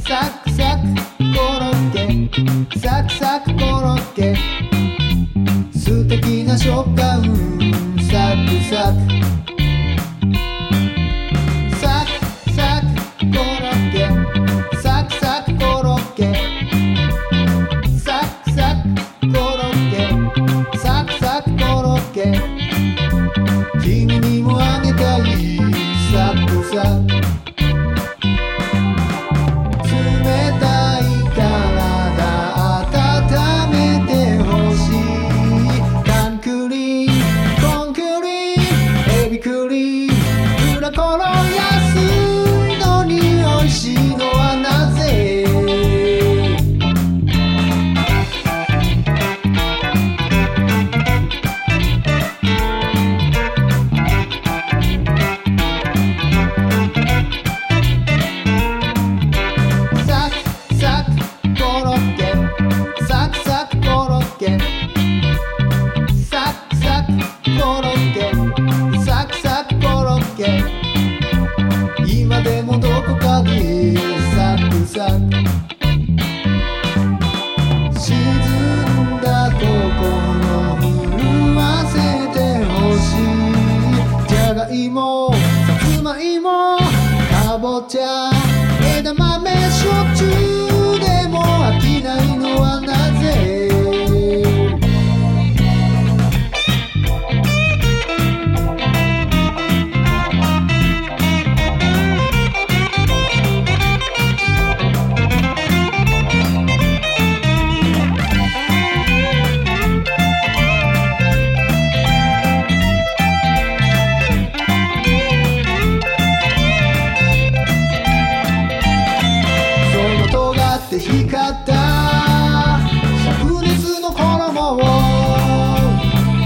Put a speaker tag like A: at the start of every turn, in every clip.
A: サクサクコロッケサクサクコロッケてきな食感サクサクサクサクコロッケサクサクコロッケサクサクコロッケサクサクコロッケ君にもあげたいサクサク。の尖った。灼熱の衣を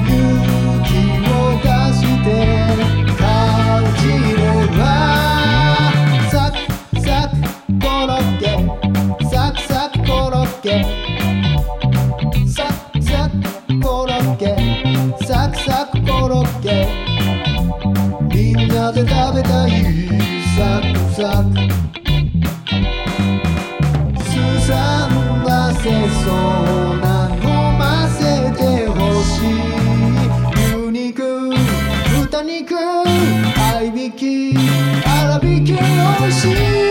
A: 勇気を出して感じればサクサクコロッケサクサクコロッケサクサクコロッケサクサクコロッケ。みんなで食べたいサクサクせそうな飲ませてほしい。牛肉豚肉合いびき粗びき美味しい。